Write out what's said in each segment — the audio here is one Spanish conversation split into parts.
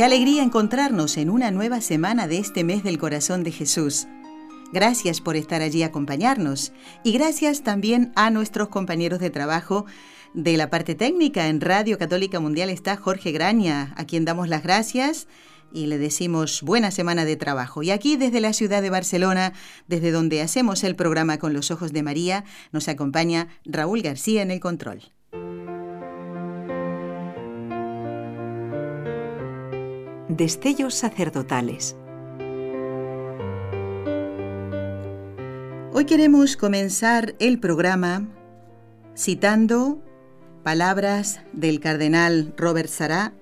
Qué alegría encontrarnos en una nueva semana de este mes del corazón de Jesús. Gracias por estar allí acompañarnos y gracias también a nuestros compañeros de trabajo de la parte técnica en Radio Católica Mundial está Jorge Graña, a quien damos las gracias y le decimos buena semana de trabajo. Y aquí desde la ciudad de Barcelona, desde donde hacemos el programa con los ojos de María, nos acompaña Raúl García en el control. Destellos sacerdotales. Hoy queremos comenzar el programa citando palabras del cardenal Robert Sará,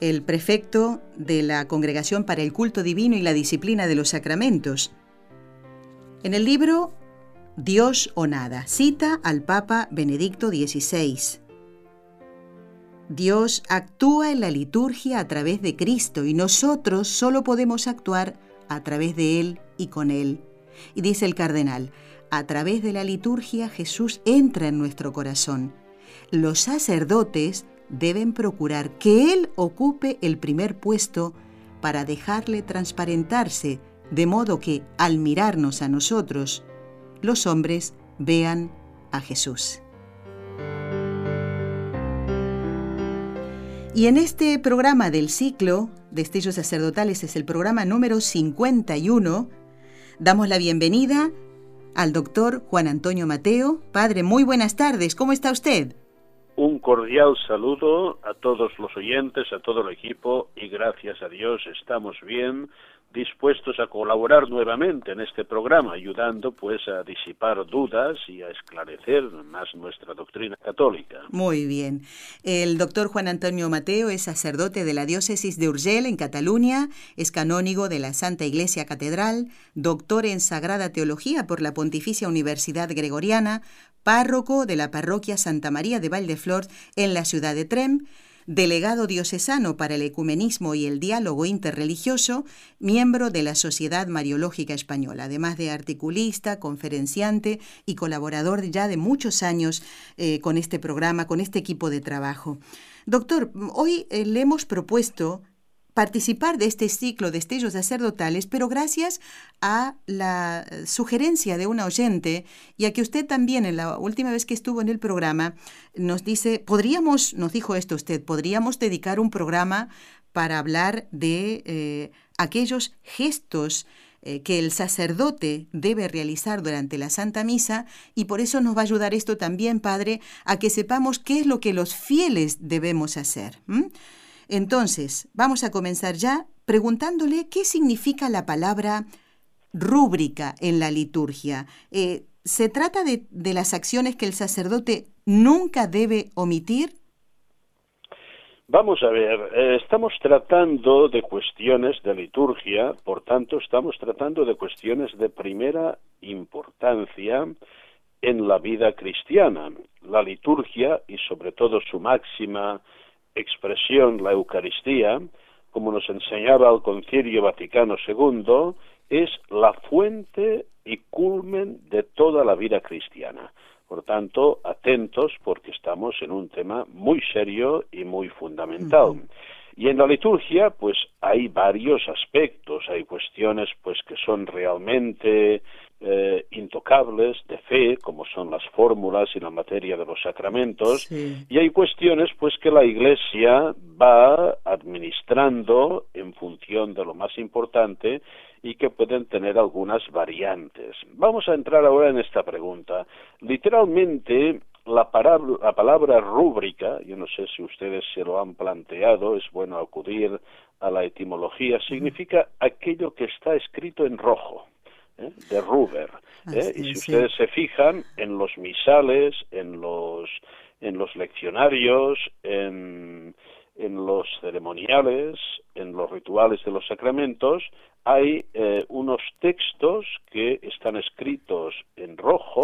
el prefecto de la Congregación para el Culto Divino y la Disciplina de los Sacramentos. En el libro Dios o nada, cita al Papa Benedicto XVI. Dios actúa en la liturgia a través de Cristo y nosotros solo podemos actuar a través de Él y con Él. Y dice el cardenal, a través de la liturgia Jesús entra en nuestro corazón. Los sacerdotes deben procurar que Él ocupe el primer puesto para dejarle transparentarse, de modo que, al mirarnos a nosotros, los hombres vean a Jesús. Y en este programa del ciclo Destellos Sacerdotales es el programa número 51, Damos la bienvenida al doctor Juan Antonio Mateo. Padre, muy buenas tardes. ¿Cómo está usted? Un cordial saludo a todos los oyentes, a todo el equipo y gracias a Dios estamos bien dispuestos a colaborar nuevamente en este programa, ayudando pues a disipar dudas y a esclarecer más nuestra doctrina católica. Muy bien. El doctor Juan Antonio Mateo es sacerdote de la diócesis de Urgel en Cataluña, es canónigo de la Santa Iglesia Catedral, doctor en Sagrada Teología por la Pontificia Universidad Gregoriana, párroco de la parroquia Santa María de Valdeflor en la ciudad de Trem, delegado diocesano para el ecumenismo y el diálogo interreligioso, miembro de la Sociedad Mariológica Española, además de articulista, conferenciante y colaborador ya de muchos años eh, con este programa, con este equipo de trabajo. Doctor, hoy eh, le hemos propuesto participar de este ciclo de estellos sacerdotales, pero gracias a la sugerencia de una oyente y a que usted también en la última vez que estuvo en el programa nos dice, podríamos, nos dijo esto usted, podríamos dedicar un programa para hablar de eh, aquellos gestos eh, que el sacerdote debe realizar durante la Santa Misa y por eso nos va a ayudar esto también, Padre, a que sepamos qué es lo que los fieles debemos hacer. Entonces, vamos a comenzar ya preguntándole qué significa la palabra rúbrica en la liturgia. Eh, ¿Se trata de, las acciones que el sacerdote nunca debe omitir? Vamos a ver, eh, estamos tratando de cuestiones de liturgia, por tanto estamos tratando de cuestiones de primera importancia en la vida cristiana. La liturgia y sobre todo su máxima expresión, la Eucaristía, como nos enseñaba el Concilio Vaticano II, es la fuente y culmen de toda la vida cristiana. Por tanto, atentos porque estamos en un tema muy serio y muy fundamental. Y en la liturgia, pues hay varios aspectos, hay cuestiones pues que son realmente eh, intocables de fe, como son las fórmulas y la materia de los sacramentos, y hay cuestiones pues que la Iglesia va administrando en función de lo más importante y que pueden tener algunas variantes. Vamos a entrar ahora en esta pregunta. Literalmente, la, la palabra rúbrica, yo no sé si ustedes se lo han planteado, es bueno acudir a la etimología, significa aquello que está escrito en rojo, ¿eh? de Ruber. ¿eh? y si ustedes se fijan en los misales, en los, en los leccionarios, en, en los ceremoniales, en los rituales de los sacramentos, hay eh, unos textos que están escritos en rojo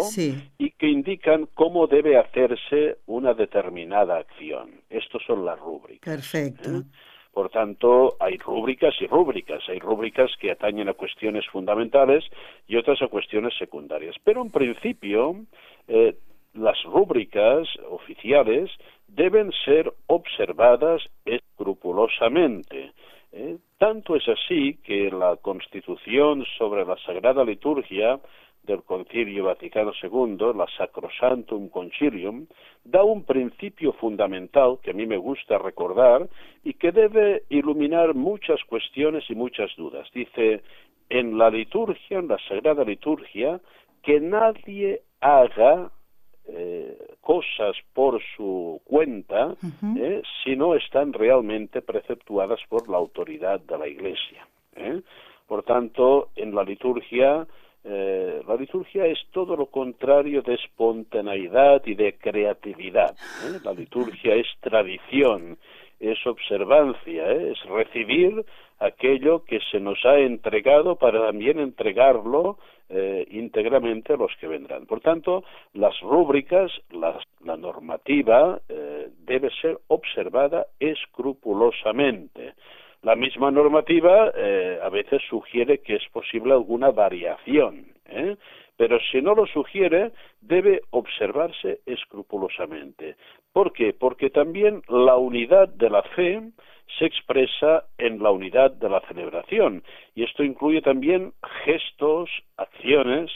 y que indican cómo debe hacerse una determinada acción. Estos son las rúbricas. Perfecto. ¿eh? Por tanto, hay rúbricas y rúbricas. Hay rúbricas que atañen a cuestiones fundamentales y otras a cuestiones secundarias. Pero en principio, eh, las rúbricas oficiales deben ser observadas escrupulosamente. ¿eh? Tanto es así que la Constitución sobre la Sagrada Liturgia del Concilio Vaticano II, la Sacrosantum Concilium, da un principio fundamental que a mí me gusta recordar y que debe iluminar muchas cuestiones y muchas dudas. Dice, en la liturgia, en la Sagrada Liturgia, que nadie haga eh, cosas por su cuenta eh, si no están realmente preceptuadas por la autoridad de la Iglesia. ¿eh? Por tanto, en la liturgia, la liturgia es todo lo contrario de espontaneidad y de creatividad. La liturgia es tradición, es observancia, es recibir aquello que se nos ha entregado para también entregarlo eh, íntegramente a los que vendrán. Por tanto, las rúbricas, la normativa eh, debe ser observada escrupulosamente. La misma normativa eh, a veces sugiere que es posible alguna variación, ¿eh? pero si no lo sugiere, debe observarse escrupulosamente. ¿Por qué? Porque también la unidad de la fe se expresa en la unidad de la celebración y esto incluye también gestos, acciones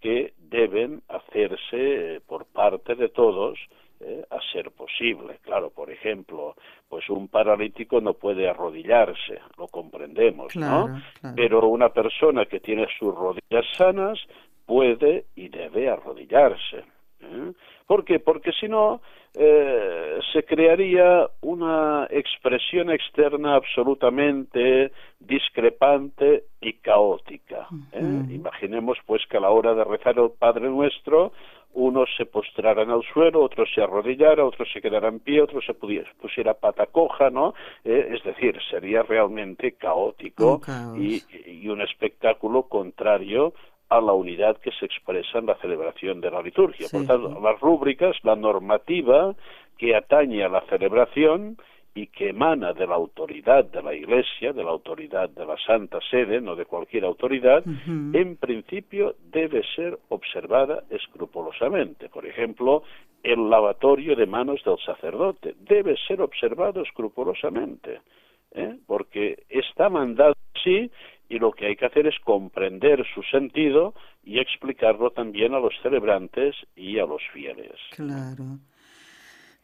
que deben hacerse por parte de todos eh, a ser posible. Claro, por ejemplo, pues un paralítico no puede arrodillarse, lo comprendemos, ¿no? Pero una persona que tiene sus rodillas sanas puede y debe arrodillarse. ¿eh? ¿Por qué? Porque si no, eh, se crearía una expresión externa absolutamente discrepante y caótica. ¿eh? Imaginemos pues que a la hora de rezar el Padre Nuestro, unos se postraran al suelo, otros se arrodillaran, otros se quedaran en pie, otros se pusiera pata coja, ¿no? Eh, es decir, sería realmente caótico y, y un espectáculo contrario a la unidad que se expresa en la celebración de la liturgia. Por tanto, las rúbricas, la normativa que atañe a la celebración y que emana de la autoridad de la Iglesia, de la autoridad de la Santa Sede, no de cualquier autoridad, en principio debe ser observada escrupulosamente. Por ejemplo, el lavatorio de manos del sacerdote debe ser observado escrupulosamente, ¿eh? porque está mandado así y lo que hay que hacer es comprender su sentido y explicarlo también a los celebrantes y a los fieles. Claro.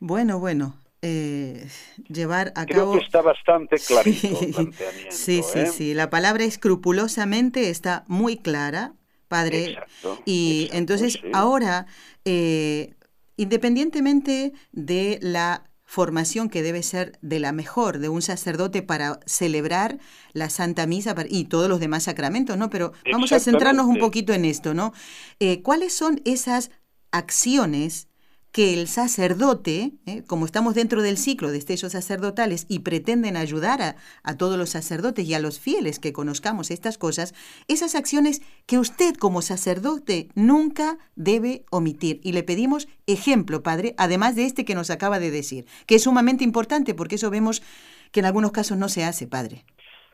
Bueno, bueno, eh, llevar a Creo cabo... que está bastante clarito el planteamiento. Sí, sí, ¿eh? sí. La palabra escrupulosamente está muy clara, padre. Exacto, y entonces ahora, eh, independientemente de la formación que debe ser de la mejor de un sacerdote para celebrar la Santa Misa y todos los demás sacramentos, ¿no? Pero vamos a centrarnos un poquito en esto, ¿no? ¿Cuáles son esas acciones que el sacerdote, ¿eh? como estamos dentro del ciclo de estellos sacerdotales y pretenden ayudar a, a, todos los sacerdotes y a los fieles que conozcamos estas cosas, esas acciones que usted como sacerdote nunca debe omitir. Y le pedimos ejemplo, Padre, además de este que nos acaba de decir, que es sumamente importante porque eso vemos que en algunos casos no se hace, Padre.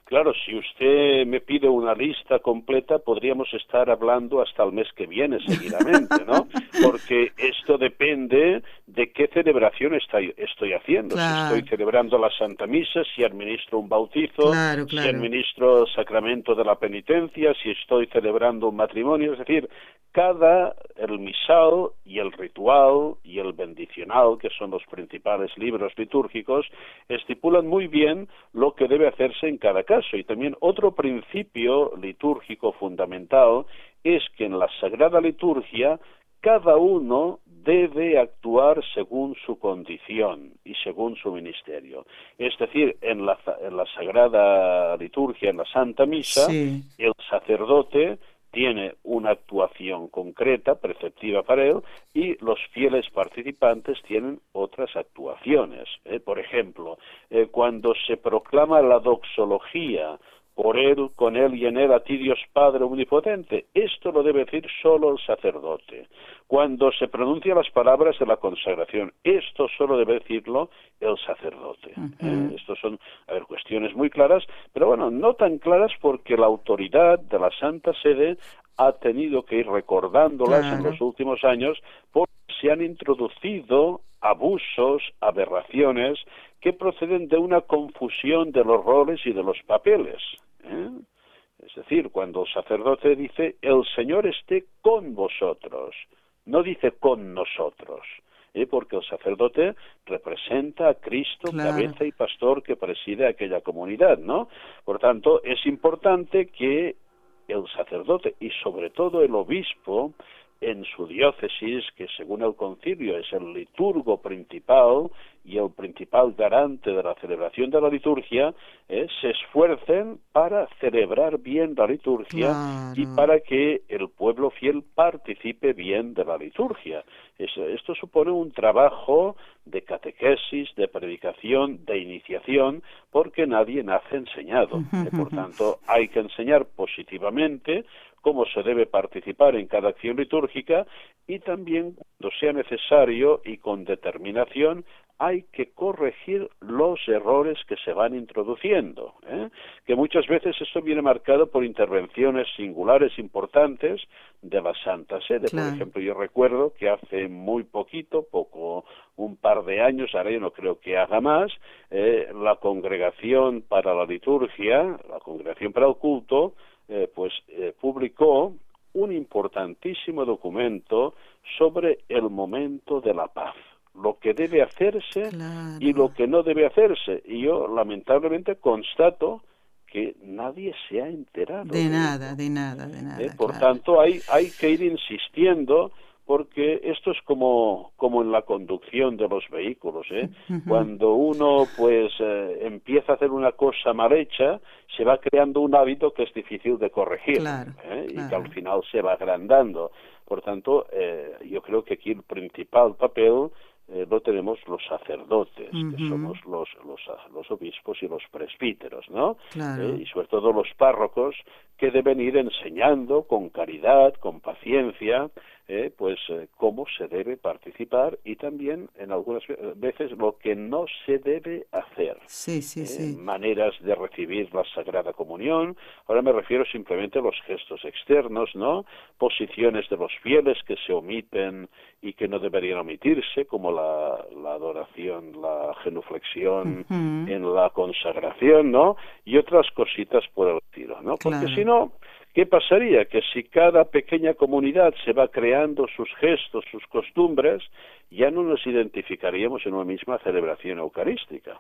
Claro, si usted me pide una lista completa, podríamos estar hablando hasta el mes que viene seguidamente, ¿no? Porque esto depende de qué celebración estoy, estoy haciendo. Claro. Si estoy celebrando la Santa Misa, si administro un bautizo, claro, claro. si administro el sacramento de la penitencia, si estoy celebrando un matrimonio, es decir, cada el misal y el ritual y el bendicional, que son los principales libros litúrgicos, estipulan muy bien lo que debe hacerse en cada caso. Y también otro principio litúrgico fundamental es que en la Sagrada Liturgia cada uno debe actuar según su condición y según su ministerio. Es decir, en la, en la Sagrada Liturgia, en la Santa Misa, sí. el sacerdote tiene una actuación concreta, perceptiva para él, y los fieles participantes tienen otras actuaciones. ¿eh? Por ejemplo, eh, cuando se proclama la doxología por él, con él y en él a ti Dios Padre Omnipotente. Esto lo debe decir solo el sacerdote. Cuando se pronuncian las palabras de la consagración, esto solo debe decirlo el sacerdote. ¿eh? Estos son, a ver, cuestiones muy claras, pero bueno, no tan claras porque la autoridad de la Santa Sede ha tenido que ir recordándolas en los últimos años porque se han introducido abusos, aberraciones que proceden de una confusión de los roles y de los papeles. ¿Eh? Es decir, cuando el sacerdote dice, el Señor esté con vosotros, no dice con nosotros, ¿eh? porque el sacerdote representa a Cristo, cabeza y pastor que preside aquella comunidad, ¿no? Por tanto, es importante que el sacerdote y sobre todo el obispo en su diócesis, que según el concilio es el liturgo principal y el principal garante de la celebración de la liturgia, eh, se esfuercen para celebrar bien la liturgia y para que el pueblo fiel participe bien de la liturgia. esto supone un trabajo de catequesis, de predicación, de iniciación, porque nadie nace enseñado. Eh, por tanto, hay que enseñar positivamente cómo se debe participar en cada acción litúrgica y también cuando sea necesario y con determinación hay que corregir los errores que se van introduciendo, ¿eh? que muchas veces esto viene marcado por intervenciones singulares importantes de la Santa Sede. Por ejemplo, yo recuerdo que hace muy poquito, poco, un par de años, ahora yo no creo que haga más, eh, la congregación para la liturgia, la congregación para el culto, eh, pues eh, publicó un importantísimo documento sobre el momento de la paz, lo que debe hacerse y lo que no debe hacerse. Y yo lamentablemente constato que nadie se ha enterado. De, nada, de nada, de nada. Eh, por tanto, hay, hay que ir insistiendo porque esto es como, como en la conducción de los vehículos, ¿eh? Cuando uno pues eh, empieza a hacer una cosa mal hecha, se va creando un hábito que es difícil de corregir ¿eh? y que al final se va agrandando. Por tanto, eh, yo creo que aquí el principal papel eh, lo tenemos los sacerdotes, que somos los, los, los, obispos y los presbíteros, ¿no? Eh, y sobre todo los párrocos que deben ir enseñando con caridad, con paciencia, eh, pues eh, cómo se debe participar y también en algunas veces lo que no se debe hacer. Sí, sí, sí. Maneras de recibir la Sagrada Comunión. Ahora me refiero simplemente a los gestos externos, ¿no? Posiciones de los fieles que se omiten y que no deberían omitirse, como la, adoración, la genuflexión en la consagración, ¿no? Y otras cositas por el tiro, ¿no? Porque si no, ¿qué pasaría? Que si cada pequeña comunidad se va creando sus gestos, sus costumbres, ya no nos identificaríamos en una misma celebración eucarística.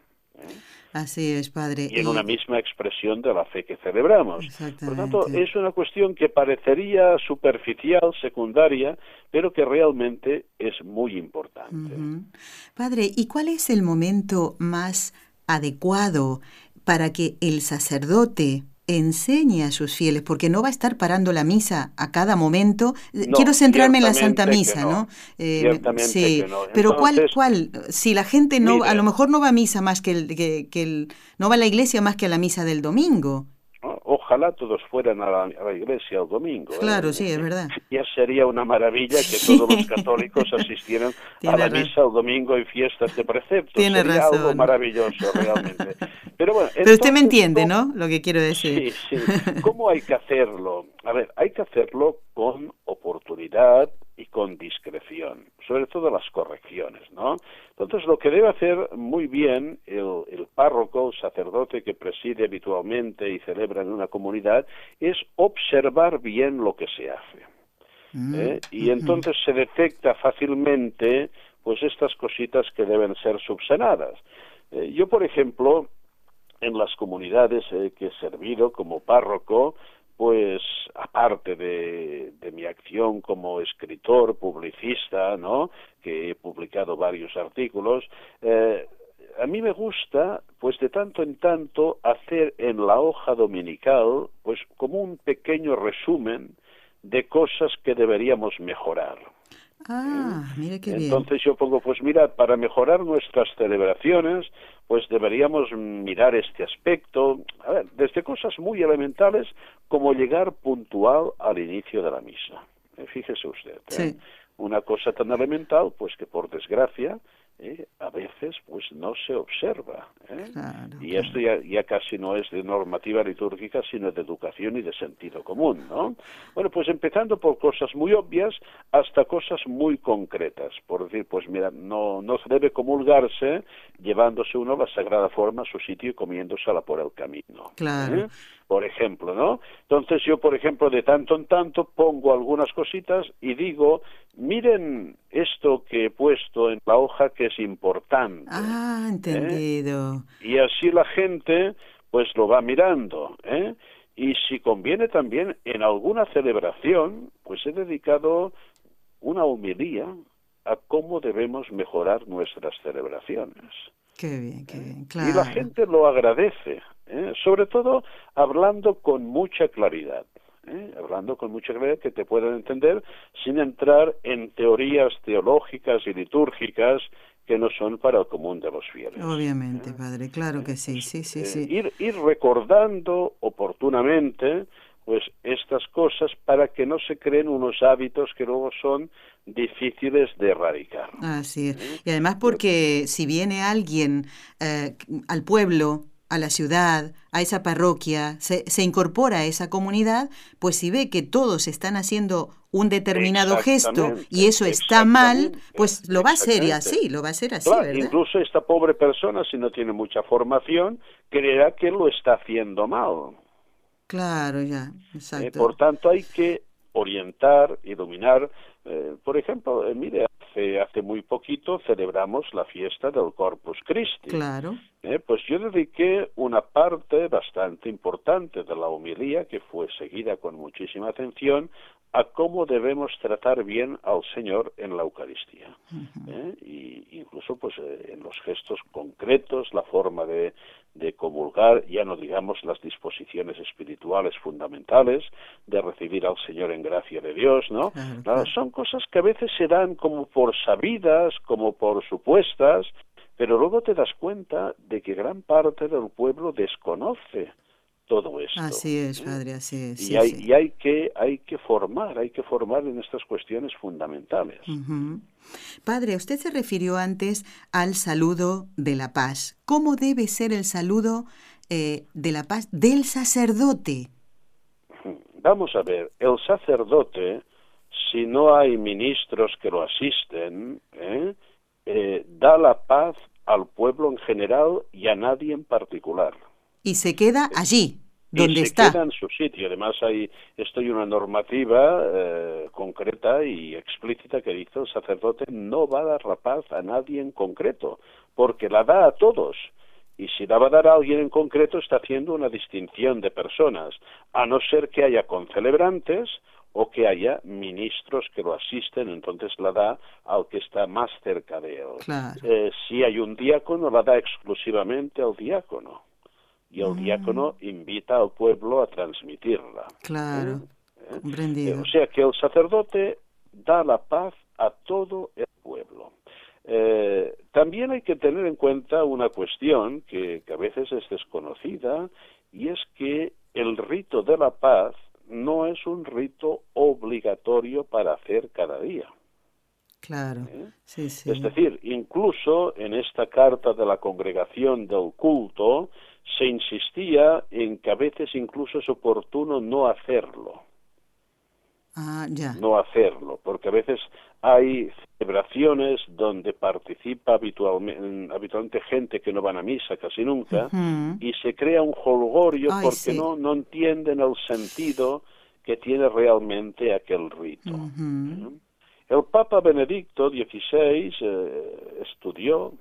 Así es, Padre. Y en una misma expresión de la fe que celebramos. Por tanto, es una cuestión que parecería superficial, secundaria, pero que realmente es muy importante. Padre, ¿y cuál es el momento más adecuado para que el sacerdote enseñe a sus fieles, porque no va a estar parando la misa a cada momento. Quiero centrarme en la Santa Misa, ¿no? Eh, sí, pero ¿cuál, cuál? Si la gente no, a lo mejor no va a misa más que el, que, que el, no va a la iglesia más que a la misa del domingo ojalá todos fueran a la, iglesia el domingo. ¿eh? Claro, sí, es verdad. Ya sería una maravilla que todos los católicos asistieran a la misa el domingo y fiestas de preceptos. Tiene sería razón. algo maravilloso, realmente. Pero, bueno, Pero usted me entiende, ¿no? Lo que quiero decir. Sí, sí. ¿Cómo hay que hacerlo? A ver, hay que hacerlo con oportunidad y con discreción, sobre todo las correcciones, ¿no? Entonces, lo que debe hacer muy bien el, párroco, el sacerdote que preside habitualmente y celebra en una comunidad, es observar bien lo que se hace. Mm, ¿eh? Y entonces se detecta fácilmente, pues, estas cositas que deben ser subsanadas. Eh, yo, por ejemplo, en las comunidades eh, que he servido como párroco, pues aparte de, mi acción como escritor, publicista, ¿no? que he publicado varios artículos, eh, a mí me gusta, pues de tanto en tanto, hacer en la hoja dominical, pues como un pequeño resumen de cosas que deberíamos mejorar. Ah, mire qué bien. Entonces yo pongo, pues mira, para mejorar nuestras celebraciones, pues deberíamos mirar este aspecto, a ver, desde cosas muy elementales como llegar puntual al inicio de la misa. Eh, fíjese usted, ¿eh? una cosa tan elemental, pues que por desgracia ¿eh? a veces pues no se observa. ¿eh? y esto ya, ya, casi no es de normativa litúrgica, sino de educación y de sentido común. ¿no? Bueno, pues empezando por cosas muy obvias hasta cosas muy concretas. Por decir, pues mira, no, no se debe comulgarse llevándose uno la sagrada forma a su sitio y comiéndosela por el camino. Claro. ¿Eh? por ejemplo, ¿no? Entonces yo, por ejemplo, de tanto en tanto pongo algunas cositas y digo, miren esto que he puesto en la hoja que es importante. Ah, entendido. Y así la gente, pues lo va mirando, ¿eh? Y si conviene también en alguna celebración, pues he dedicado una homilía a cómo debemos mejorar nuestras celebraciones. Qué bien, qué bien, claro. Y la gente lo agradece, ¿eh? sobre todo hablando con mucha claridad. ¿eh? hablando con mucha claridad que te puedan entender sin entrar en teorías teológicas y litúrgicas que no son para el común de los fieles. Obviamente, ¿eh? padre, claro que sí, sí, sí, sí. Ir, ir recordando oportunamente pues estas cosas para que no se creen unos hábitos que luego son difíciles de erradicar. Así es. Y además porque si viene alguien eh, al pueblo, a la ciudad, a esa parroquia, se, se, incorpora a esa comunidad, pues si ve que todos están haciendo un determinado gesto y eso está mal, pues lo va a hacer y así, lo va a hacer así, claro, ¿verdad? Incluso esta pobre persona, si no tiene mucha formación, creerá que lo está haciendo mal. Claro, ya, exacto. Eh, por tanto, hay que orientar, iluminar. Eh, por ejemplo, eh, mire, hace, hace muy poquito celebramos la fiesta del Corpus Christi. Claro. Eh, pues yo dediqué una parte bastante importante de la homilía, que fue seguida con muchísima atención, a cómo debemos tratar bien al Señor en la Eucaristía. ¿eh? Y incluso pues eh, en los gestos concretos, la forma de, de comulgar, ya no digamos las disposiciones espirituales fundamentales, de recibir al Señor en gracia de Dios, ¿no? Claro, Claro, son cosas que a veces se dan como por sabidas, como por supuestas, pero luego te das cuenta de que gran parte del pueblo desconoce todo esto. Así es, padre, así es. Y, hay, sí. y hay que hay que formar, hay que formar en estas cuestiones fundamentales. Padre, usted se refirió antes al saludo de la paz. ¿Cómo debe ser el saludo eh, de la paz del sacerdote? Vamos a ver, el sacerdote, si no hay ministros que lo asisten, ¿eh? Eh, da la paz al pueblo en general y a nadie en particular. Y se queda allí, donde y se está. queda en su sitio. Además, hay esto hay una normativa eh, concreta y explícita que dice el sacerdote no va a dar la paz a nadie en concreto, porque la da a todos. Y si la va a dar a alguien en concreto, está haciendo una distinción de personas, a no ser que haya concelebrantes o que haya ministros que lo asisten, entonces la da al que está más cerca de él. Claro. Eh, si hay un diácono, la da exclusivamente al diácono y el diácono invita al pueblo a transmitirla. Claro, ¿Eh? comprendido. Eh, O sea que el sacerdote da la paz a todo el pueblo. Eh, también hay que tener en cuenta una cuestión que, que a veces es desconocida y es que el rito de la paz no es un rito obligatorio para hacer cada día. Claro, ¿eh? sí, sí. Es decir, incluso en esta carta de la congregación del culto se insistía en que a veces incluso es oportuno no hacerlo, Ah, ya. no hacerlo, porque a veces hay celebraciones donde participa habitualmente, habitualmente gente que no van a misa casi nunca y se crea un holgorio Ay, porque sí. no, no entienden el sentido que tiene realmente aquel rito. Ujú. El Papa Benedicto XVI eh, estudió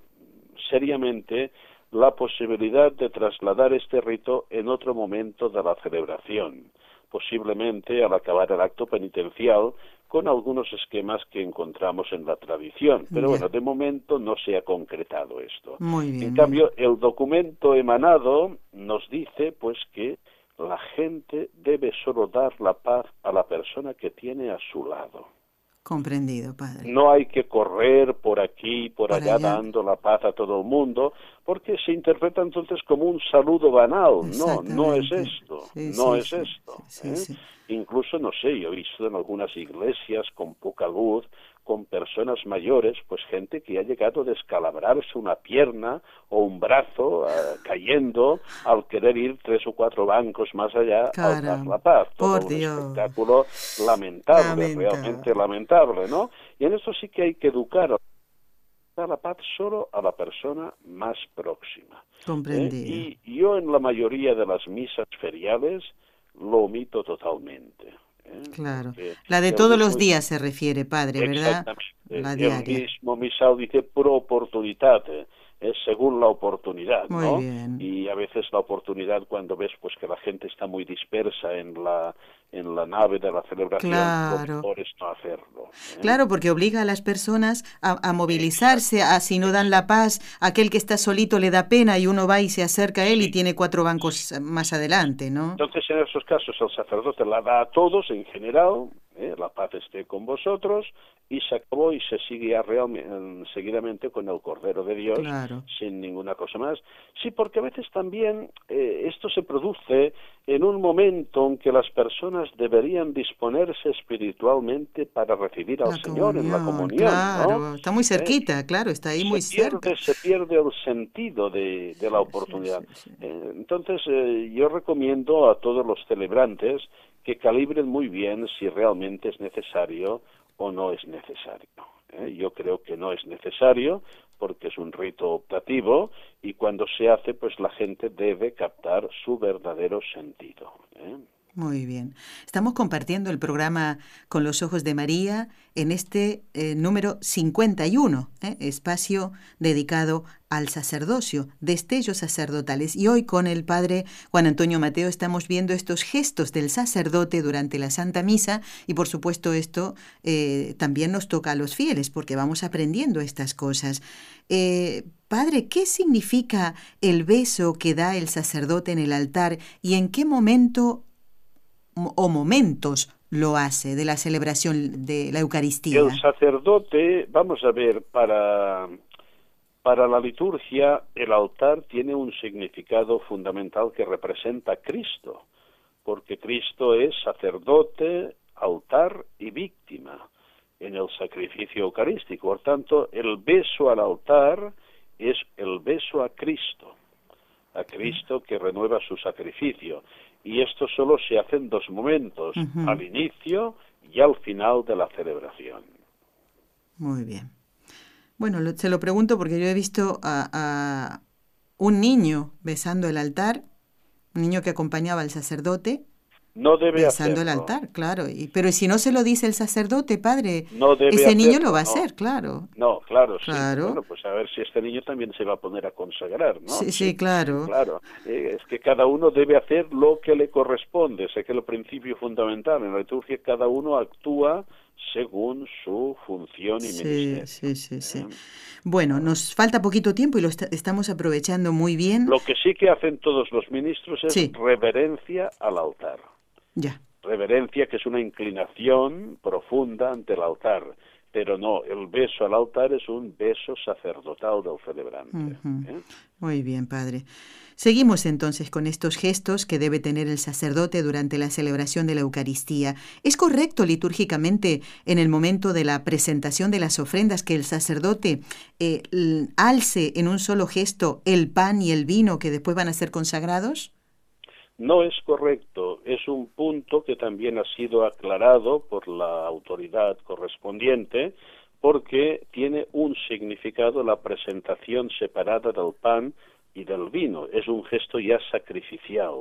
seriamente la posibilidad de trasladar este rito en otro momento de la celebración, posiblemente al acabar el acto penitencial, con algunos esquemas que encontramos en la tradición. Pero bueno, de momento no se ha concretado esto. Muy bien. En cambio, el documento emanado nos dice pues que la gente debe solo dar la paz a la persona que tiene a su lado. Comprendido, padre. No hay que correr por aquí, por, allá, dando la paz a todo el mundo, porque se interpreta entonces como un saludo banal. No, no es esto, no es esto. ¿eh? Incluso, no sé, yo he visto en algunas iglesias con poca luz, con personas mayores, pues gente que ha llegado a descalabrarse una pierna o un brazo eh, cayendo al querer ir tres o cuatro bancos más allá a dar la paz. Todo un espectáculo lamentable, realmente lamentable, ¿no? Y en eso sí que hay que educar dar la paz solo a la persona más próxima. ¿eh? Y yo en la mayoría de las misas feriales lo omito totalmente. ¿Eh? Claro. la de todos los días se refiere, padre, ¿verdad? La diaria. El mismo misal dice pro oportunitate es según la oportunidad, ¿no? Y a veces la oportunidad cuando ves pues que la gente está muy dispersa en la en la nave de la celebración, claro. por no hacerlo. ¿eh? Claro, porque obliga a las personas a, movilizarse, a si no dan la paz, aquel que está solito le da pena y uno va y se acerca a él y tiene cuatro bancos más adelante, ¿no? Entonces en esos casos el sacerdote la da a todos en general, ¿eh? la paz esté con vosotros, y se acabó y se sigue realmente, seguidamente con el Cordero de Dios sin ninguna cosa más. Sí, porque a veces también eh, esto se produce en un momento en que las personas deberían disponerse espiritualmente para recibir al Señor en la comunión. Claro, está muy ¿Eh? cerquita, claro, está ahí muy cerca. Se pierde el sentido de, la oportunidad. Eh, entonces, yo recomiendo a todos los celebrantes que calibren muy bien si realmente es necesario o no es necesario. ¿eh? Yo creo que no es necesario porque es un rito optativo y cuando se hace, pues la gente debe captar su verdadero sentido. ¿eh? Muy bien. Estamos compartiendo el programa Con los Ojos de María en este eh, número 51, ¿eh? espacio dedicado al sacerdocio, destellos sacerdotales. Y hoy con el padre Juan Antonio Mateo estamos viendo estos gestos del sacerdote durante la Santa Misa y por supuesto esto eh, también nos toca a los fieles porque vamos aprendiendo estas cosas. padre, ¿qué significa el beso que da el sacerdote en el altar y en qué momento o momentos lo hace de la celebración de la Eucaristía? El sacerdote, vamos a ver, para, para la liturgia el altar tiene un significado fundamental que representa a Cristo, porque Cristo es sacerdote, altar y víctima en el sacrificio eucarístico. Por tanto, el beso al altar es el beso a Cristo, a Cristo que renueva su sacrificio y esto solo se hace en dos momentos, al inicio y al final de la celebración. Muy bien. Bueno, se lo pregunto porque yo he visto a, un niño besando el altar, un niño que acompañaba al sacerdote, no debe besando el altar, claro. Y, pero si no se lo dice el sacerdote, padre, ese niño lo va a hacer, claro. No, claro, claro. Bueno, pues a ver si este niño también se va a poner a consagrar, ¿no? Sí, sí, claro. Claro. Eh, es que cada uno debe hacer lo que le corresponde. Sé que el principio fundamental en la liturgia cada uno actúa según su función y sí, Sí, sí, sí. Eh, bueno, nos falta poquito tiempo y lo estamos aprovechando muy bien. Lo que sí que hacen todos los ministros es reverencia al altar. Ya. Reverencia, que es una inclinación profunda ante el altar. Pero no, el beso al altar es un beso sacerdotal del celebrante. ¿eh? Muy bien, padre. Seguimos entonces con estos gestos que debe tener el sacerdote durante la celebración de la Eucaristía. ¿Es correcto litúrgicamente en el momento de la presentación de las ofrendas que el sacerdote eh, alce en un solo gesto el pan y el vino que después van a ser consagrados? No es correcto, es un punto que también ha sido aclarado por la autoridad correspondiente porque tiene un significado la presentación separada del pan y del vino. Es un gesto ya sacrificial,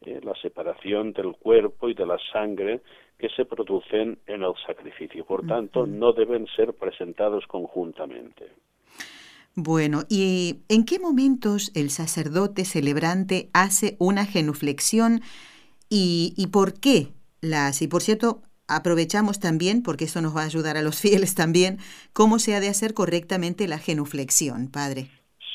¿eh? la separación del cuerpo y de la sangre que se producen en el sacrificio. Por tanto, no deben ser presentados conjuntamente. Bueno, ¿y en qué momentos el sacerdote celebrante hace una genuflexión y, por qué la hace? Y por cierto, aprovechamos también, porque eso nos va a ayudar a los fieles también, cómo se ha de hacer correctamente la genuflexión, padre.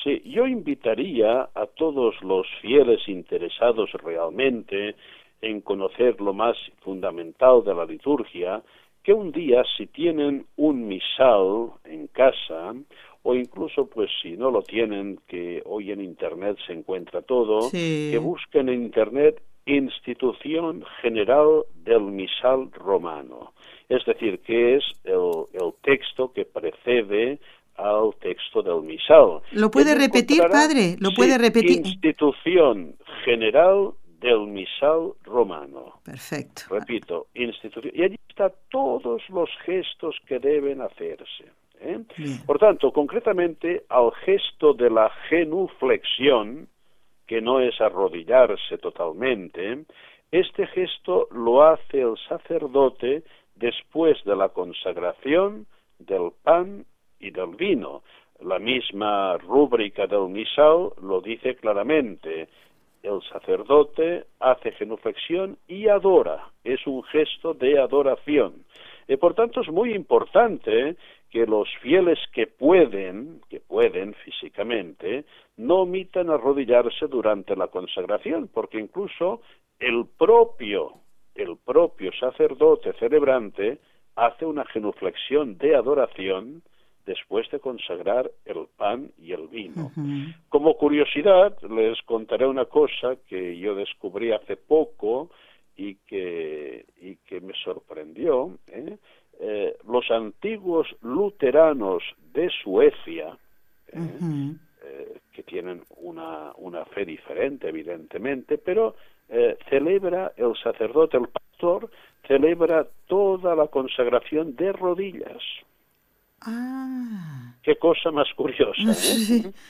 Sí, yo invitaría a todos los fieles interesados realmente en conocer lo más fundamental de la liturgia, que un día si tienen un misal en casa, o incluso pues si no lo tienen, que hoy en Internet se encuentra todo, que busquen en Internet Institución General del Misal Romano, es decir, que es el, el texto que precede al texto del misal. ¿Lo puede repetir, padre? ¿Lo puede repetir? Institución General del misal romano. Perfecto. Repito, institución. Y allí están todos los gestos que deben hacerse. ¿Eh? Por tanto, concretamente al gesto de la genuflexión, que no es arrodillarse totalmente, este gesto lo hace el sacerdote después de la consagración del pan y del vino. La misma rúbrica del misal lo dice claramente el sacerdote hace genuflexión y adora, es un gesto de adoración. Y por tanto es muy importante que los fieles que pueden, que pueden físicamente, no omitan arrodillarse durante la consagración, porque incluso el propio, el propio sacerdote celebrante hace una genuflexión de adoración después de consagrar el pan y el vino. Como curiosidad, les contaré una cosa que yo descubrí hace poco y que, y que me sorprendió. ¿eh? Eh, los antiguos luteranos de Suecia, ¿eh? que tienen una, una fe diferente, evidentemente, pero celebra el sacerdote, el pastor, celebra toda la consagración de rodillas. Ah. Qué cosa más curiosa. ¿eh?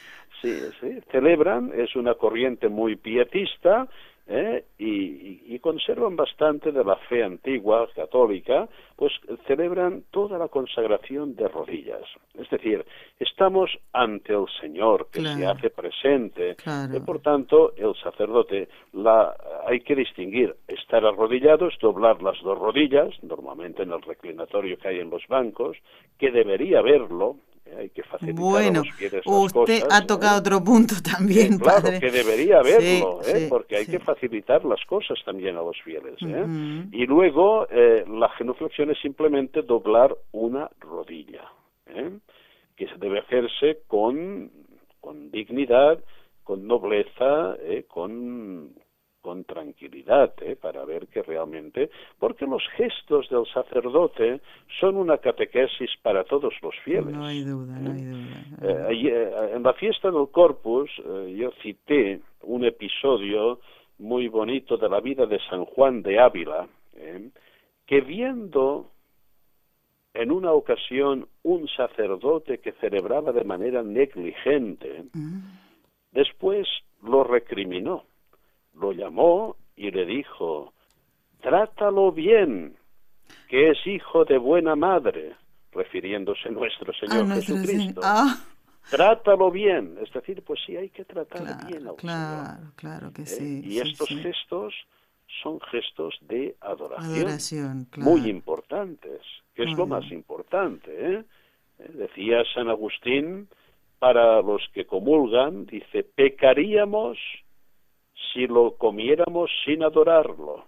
Sí, sí. Celebran, es una corriente muy pietista ¿eh? y, conservan bastante de la fe antigua católica, pues celebran toda la consagración de rodillas. Es decir, estamos ante el Señor que se hace presente. Y por tanto, el sacerdote, la, hay que distinguir, estar arrodillado es doblar las dos rodillas, normalmente en el reclinatorio que hay en los bancos, que debería verlo, hay que facilitar bueno, usted ha tocado otro punto también, claro, padre. que debería haberlo, ¿eh? porque hay que facilitar las cosas también a los fieles. ¿eh? Y luego eh, la genuflexión es simplemente doblar una rodilla, ¿eh? que se debe hacerse con, con dignidad, con nobleza, ¿eh? con, con tranquilidad ¿eh? para ver que realmente, porque los gestos del sacerdote son una catequesis para todos los fieles. No hay duda, no hay duda. Eh, eh, en la fiesta del Corpus yo cité un episodio muy bonito de la vida de San Juan de Ávila, que viendo en una ocasión un sacerdote que celebraba de manera negligente, mm. después lo recriminó lo llamó y le dijo, trátalo bien, que es hijo de buena madre, refiriéndose a nuestro Señor Jesucristo. Ah. Trátalo bien, es decir, pues sí hay que tratar bien al claro, Claro, que ¿Eh? sí. Y estos gestos son gestos de adoración, muy importantes, que es lo más importante. ¿eh? ¿Eh? Decía San Agustín, para los que comulgan, dice, pecaríamos si lo comiéramos sin adorarlo.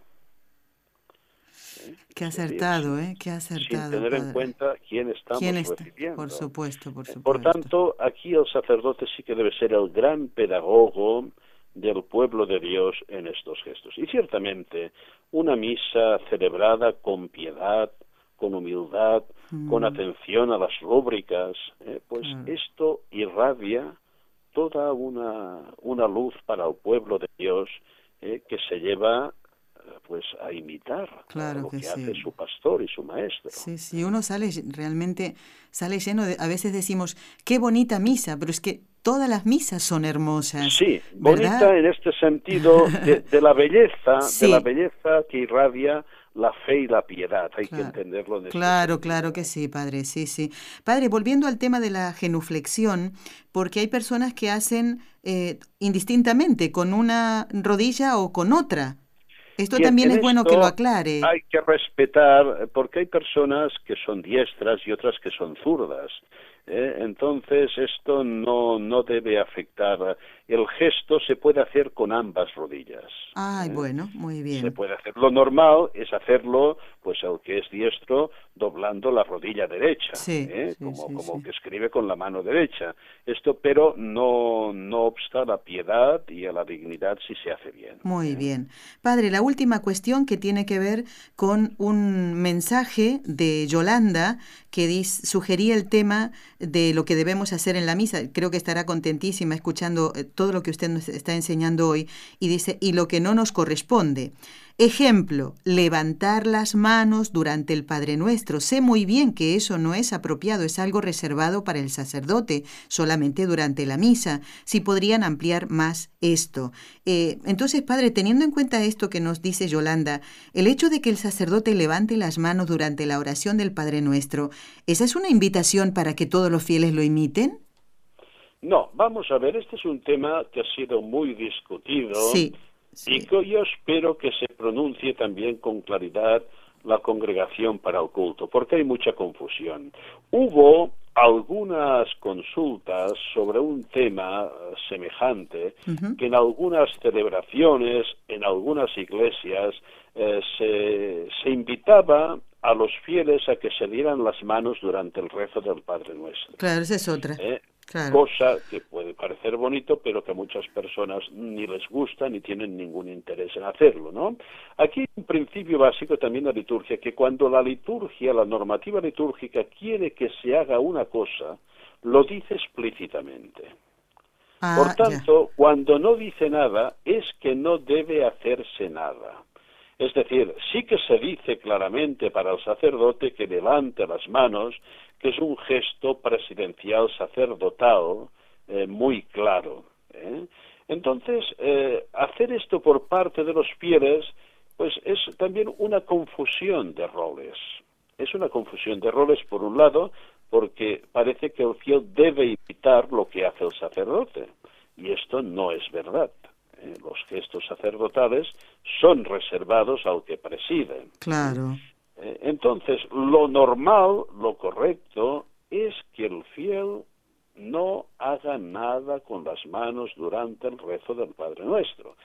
¿Eh? Qué acertado, ¿eh? Qué acertado. Sin tener en cuenta quién estamos recibiendo. Por supuesto, por supuesto. Por tanto, aquí el sacerdote sí que debe ser el gran pedagogo del pueblo de Dios en estos gestos. Y ciertamente, una misa celebrada con piedad, con humildad, con mm. atención a las rúbricas, ¿eh? pues esto irradia toda una, una luz para el pueblo de Dios eh, que se lleva pues a imitar claro lo que, hace su pastor y su maestro. Sí, sí, uno sale realmente, sale lleno de, a veces decimos, qué bonita misa, pero es que todas las misas son hermosas. Sí, bonita en este sentido de, la belleza, de la belleza que irradia la fe y la piedad, hay que entenderlo. En este claro, claro que sí, padre, sí, sí. Padre, volviendo al tema de la genuflexión, porque hay personas que hacen eh, indistintamente con una rodilla o con otra. Esto también es bueno que lo aclare. Hay que respetar, porque hay personas que son diestras y otras que son zurdas. ¿Eh? entonces esto no, no debe afectar. El gesto se puede hacer con ambas rodillas. Ay, ¿eh? bueno, muy bien. Se puede hacer. Lo normal es hacerlo, pues el que es diestro, doblando la rodilla derecha, Sí, ¿eh? sí, como, sí, como que escribe con la mano derecha. Esto, pero no, no obsta a la piedad y a la dignidad si se hace bien. Muy bien. Padre, la última cuestión que tiene que ver con un mensaje de Yolanda que sugería el tema de lo que debemos hacer en la misa. Creo que estará contentísima escuchando eh, todo lo que usted nos está enseñando hoy. Y dice, y lo que no nos corresponde. Ejemplo, levantar las manos durante el Padre Nuestro. Sé muy bien que eso no es apropiado, es algo reservado para el sacerdote, solamente durante la misa. Si podrían ampliar más esto. Eh, entonces, Padre, teniendo en cuenta esto que nos dice Yolanda, el hecho de que el sacerdote levante las manos durante la oración del Padre Nuestro, ¿esa es una invitación para que todos los fieles lo imiten? No, vamos a ver, este es un tema que ha sido muy discutido. Sí. Y que yo espero que se pronuncie también con claridad la congregación para el culto, porque hay mucha confusión. Hubo algunas consultas sobre un tema eh, semejante que en algunas celebraciones, en algunas iglesias, eh, se, se invitaba a los fieles a que se dieran las manos durante el rezo del Padre Nuestro. Claro, esa es otra. ¿eh? Claro. cosa que puede parecer bonito, pero que a muchas personas ni les gusta ni tienen ningún interés en hacerlo, ¿no? Aquí hay un principio básico también de la liturgia, que cuando la liturgia, la normativa litúrgica quiere que se haga una cosa, lo dice explícitamente. Ah, Por tanto, cuando no dice nada, es que no debe hacerse nada. Es decir, sí que se dice claramente para el sacerdote que levante las manos, que es un gesto presidencial sacerdotal eh, muy claro. ¿eh? Entonces, eh, hacer esto por parte de los fieles, pues es también una confusión de roles. Es una confusión de roles, por un lado, porque parece que el fiel debe imitar lo que hace el sacerdote. Y esto no es verdad. Los gestos sacerdotales son reservados al que preside. Claro. Eh, Entonces, lo normal, lo correcto, es que el fiel no haga nada con las manos durante el rezo del Padre Nuestro.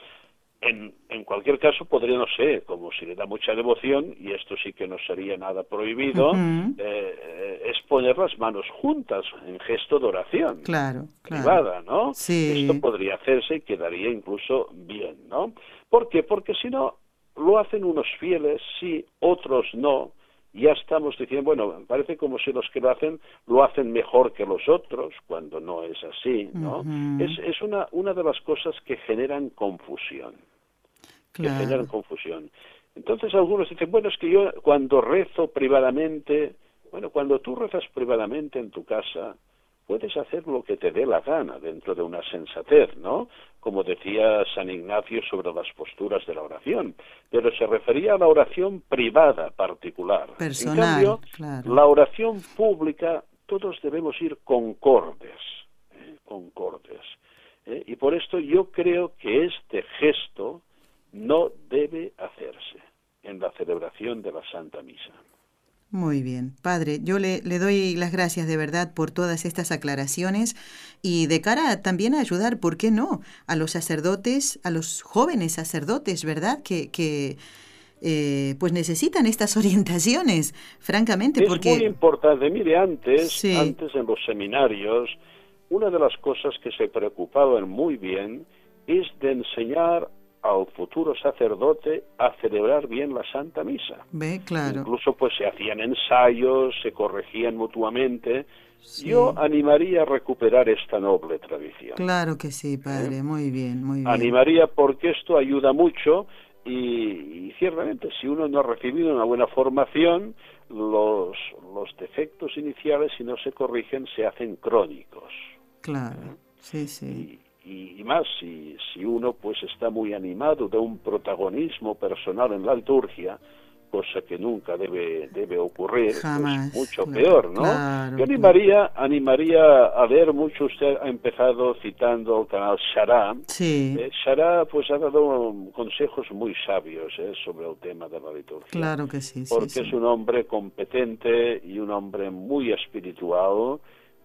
En, en cualquier caso, podría, no sé, como si le da mucha devoción, y esto sí que no sería nada prohibido, eh, es poner las manos juntas en gesto de oración Claro, claro. privada, ¿no? Sí. Esto podría hacerse y quedaría incluso bien, ¿no? ¿Por qué? Porque si no, lo hacen unos fieles, sí, otros no, ya estamos diciendo, bueno, parece como si los que lo hacen lo hacen mejor que los otros, cuando no es así, ¿no? Es, es una, una de las cosas que generan confusión que generan confusión. Entonces algunos dicen, bueno, es que yo cuando rezo privadamente, bueno, cuando tú rezas privadamente en tu casa, puedes hacer lo que te dé la gana dentro de una sensatez, ¿no? Como decía San Ignacio sobre las posturas de la oración, pero se refería a la oración privada particular. Personal, en cambio, claro. la oración pública todos debemos ir concordes, ¿eh? concordes. ¿eh? Y por esto yo creo que este gesto no debe hacerse en la celebración de la Santa Misa. Muy bien, padre, yo le, le doy las gracias de verdad por todas estas aclaraciones y de cara a también a ayudar, ¿por qué no?, a los sacerdotes, a los jóvenes sacerdotes, ¿verdad?, que, que eh, pues necesitan estas orientaciones, francamente, Es porque... muy importante. Mire, antes, Sí. antes en los seminarios, una de las cosas que se preocupaban muy bien es de enseñar al futuro sacerdote a celebrar bien la Santa Misa. Ve, claro. Incluso pues se hacían ensayos, se corregían mutuamente. Sí. Yo animaría a recuperar esta noble tradición. Claro que sí, padre, muy bien, muy bien. Animaría porque esto ayuda mucho y, y ciertamente si uno no ha recibido una buena formación, los, los defectos iniciales si no se corrigen se hacen crónicos. Claro, sí, sí. Y, y- y más si, si uno pues está muy animado de un protagonismo personal en la liturgia, cosa que nunca debe, debe ocurrir, pues, mucho claro, peor, ¿no? claro, Yo animaría, animaría a leer mucho, usted ha empezado citando el canal Shará, Sí, eh, Shará pues ha dado consejos muy sabios eh, sobre el tema de la liturgia. claro que sí, Porque sí. es un hombre competente y un hombre muy espiritual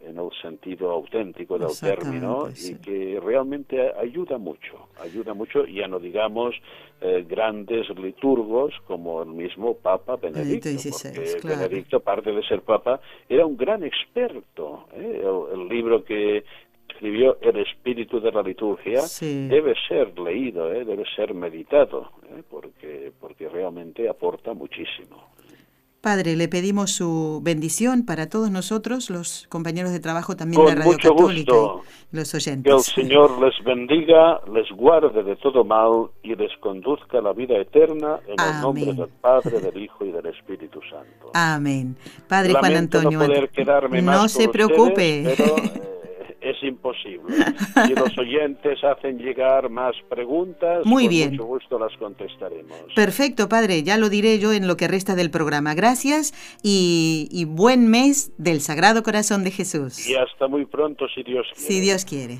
en el sentido auténtico del término y que realmente ayuda mucho, ayuda mucho, ya no digamos eh, grandes liturgos como el mismo Papa Benedicto, porque Benedicto, aparte de ser Papa, era un gran experto. ¿eh? El, libro que escribió El espíritu de la liturgia debe ser leído, ¿eh? debe ser meditado, porque, porque realmente aporta muchísimo. Padre, le pedimos su bendición para todos nosotros, los compañeros de trabajo también de Radio Católica y los oyentes. Que el Señor les bendiga, les guarde de todo mal y les conduzca a la vida eterna en el nombre del Padre, del Hijo y del Espíritu Santo. Amén. Padre Juan Antonio, no, poder quedarme no se preocupe. pero, es imposible. Si los oyentes hacen llegar más preguntas, Muy con bien. mucho gusto las contestaremos. Perfecto, padre, ya lo diré yo en lo que resta del programa. Gracias y, y buen mes del Sagrado Corazón de Jesús. Y hasta muy pronto, si Dios quiere. Si Dios quiere.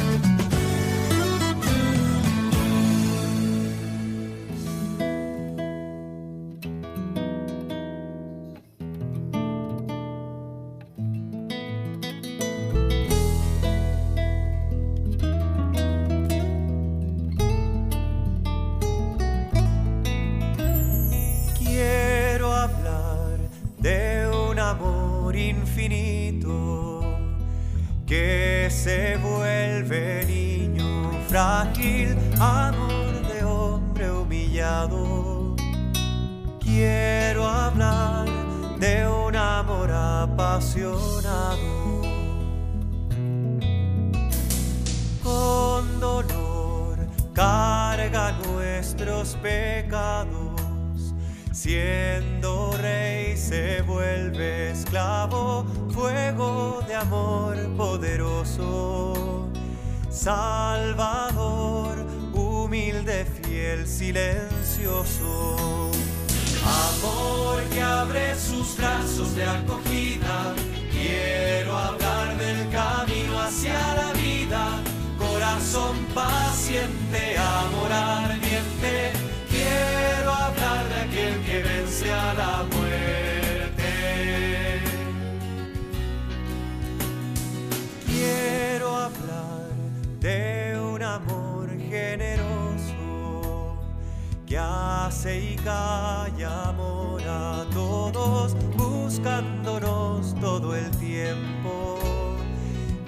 1205-271-2976. y calla amor a todos, buscándonos todo el tiempo,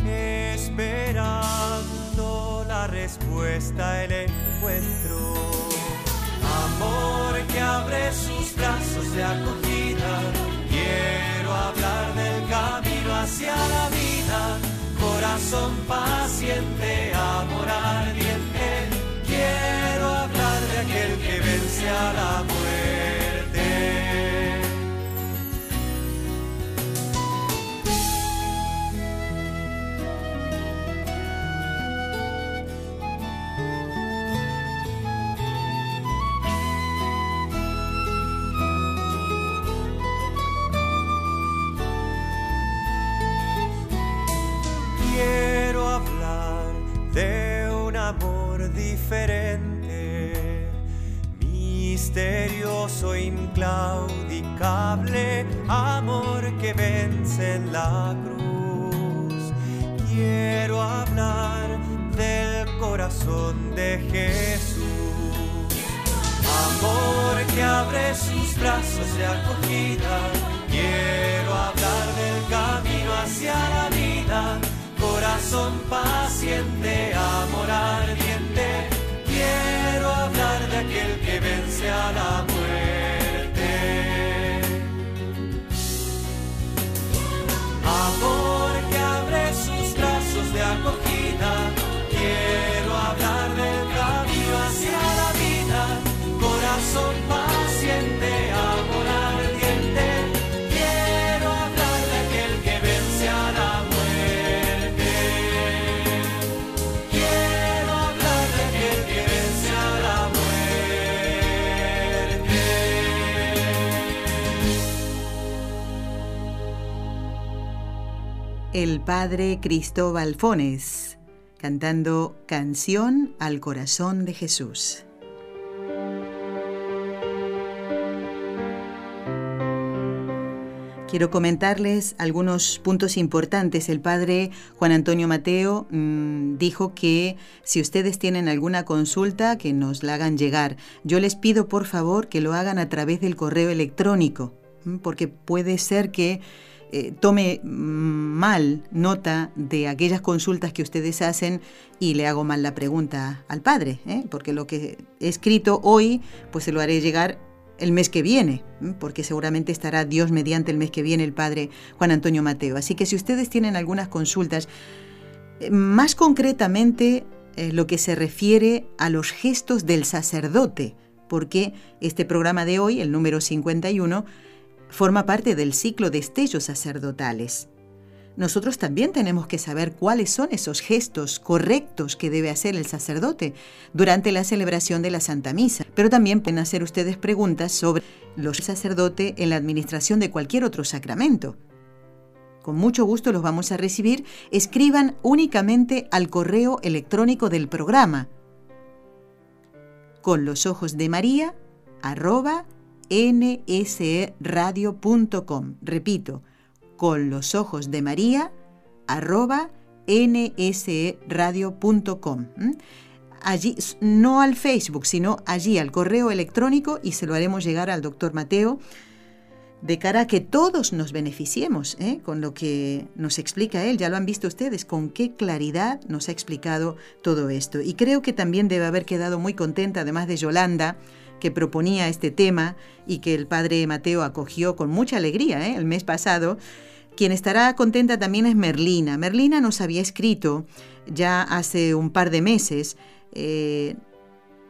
esperando la respuesta, el encuentro. Amor que abre sus brazos de acogida, quiero hablar del camino hacia la vida, corazón paciente, amor ardiente, la muerte. Quiero hablar de un amor diferente, misterioso, inclaudicable, amor que vence en la cruz. Quiero hablar del corazón de Jesús, amor que abre sus brazos de acogida. Quiero hablar del camino hacia la vida corazón paciente, amor ardiente. El padre Cristóbal Fones cantando Canción al Corazón de Jesús. Quiero comentarles algunos puntos importantes. El padre Juan Antonio Mateo mm, dijo que si ustedes tienen alguna consulta, que nos la hagan llegar. Yo les pido por favor que lo hagan a través del correo electrónico, porque puede ser que eh, tome mal nota de aquellas consultas que ustedes hacen y le hago mal la pregunta al padre, ¿eh? porque lo que he escrito hoy, pues se lo haré llegar el mes que viene, porque seguramente estará Dios mediante el mes que viene el padre Juan Antonio Mateo. Así que si ustedes tienen algunas consultas, eh, más concretamente lo que se refiere a los gestos del sacerdote, porque este programa de hoy, el número 51, forma parte del ciclo de estellos sacerdotales. Nosotros también tenemos que saber cuáles son esos gestos correctos que debe hacer el sacerdote durante la celebración de la Santa Misa. Pero también pueden hacer ustedes preguntas sobre los sacerdotes en la administración de cualquier otro sacramento. Con mucho gusto los vamos a recibir. Escriban únicamente al correo electrónico del programa con los ojos de María arroba nsradio.com. Repito, con los ojos de María, arroba nsradio.com. Allí, no al Facebook, sino allí al correo electrónico y se lo haremos llegar al doctor Mateo de cara a que todos nos beneficiemos ¿eh? con lo que nos explica él. Ya lo han visto ustedes, con qué claridad nos ha explicado todo esto. Y creo que también debe haber quedado muy contenta, además de Yolanda, que proponía este tema y que el padre Mateo acogió con mucha alegría ¿eh? el mes pasado. Quien estará contenta también es Merlina. Merlina nos había escrito ya hace un par de meses. Eh,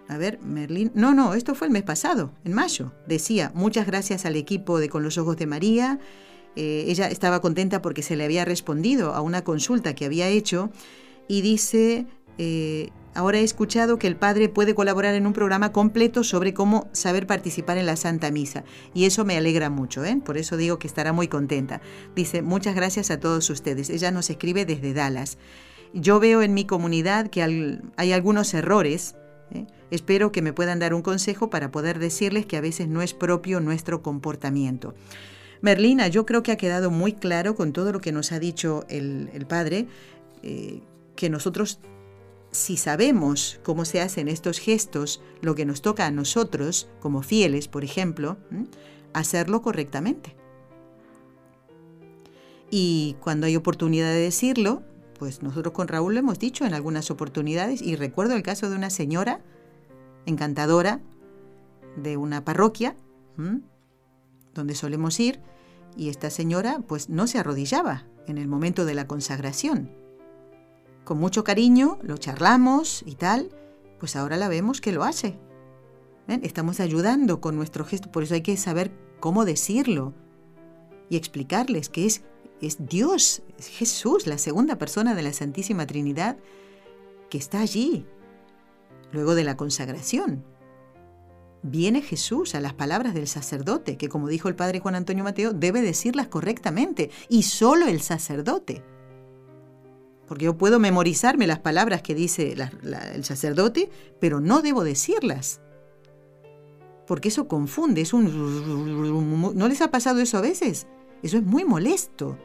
a ver, Merlina. No, no, esto fue el mes pasado, en mayo. Decía, muchas gracias al equipo de Con los Ojos de María. Eh, ella estaba contenta porque se le había respondido a una consulta que había hecho y dice, Ahora he escuchado que el padre puede colaborar en un programa completo sobre cómo saber participar en la Santa Misa. Y eso me alegra mucho, ¿eh? por eso digo que estará muy contenta. Dice, muchas gracias a todos ustedes. Ella nos escribe desde Dallas. Yo veo en mi comunidad que hay algunos errores. ¿eh? Espero que me puedan dar un consejo para poder decirles que a veces no es propio nuestro comportamiento. Merlina, yo creo que ha quedado muy claro con todo lo que nos ha dicho el, padre, eh, que nosotros si sabemos cómo se hacen estos gestos, lo que nos toca a nosotros, como fieles, por ejemplo, hacerlo correctamente. Y cuando hay oportunidad de decirlo, pues nosotros con Raúl lo hemos dicho en algunas oportunidades y recuerdo el caso de una señora encantadora de una parroquia donde solemos ir y esta señora pues no se arrodillaba en el momento de la consagración con mucho cariño, lo charlamos y tal, pues ahora la vemos que lo hace. Estamos ayudando con nuestro gesto, por eso hay que saber cómo decirlo y explicarles que es, es Dios, es Jesús, la segunda persona de la Santísima Trinidad, que está allí, luego de la consagración. Viene Jesús a las palabras del sacerdote, que como dijo el padre Juan Antonio Mateo, debe decirlas correctamente, y solo el sacerdote porque yo puedo memorizarme las palabras que dice el sacerdote, pero no debo decirlas. Porque eso confunde, es un... ¿No les ha pasado eso a veces? Eso es muy molesto.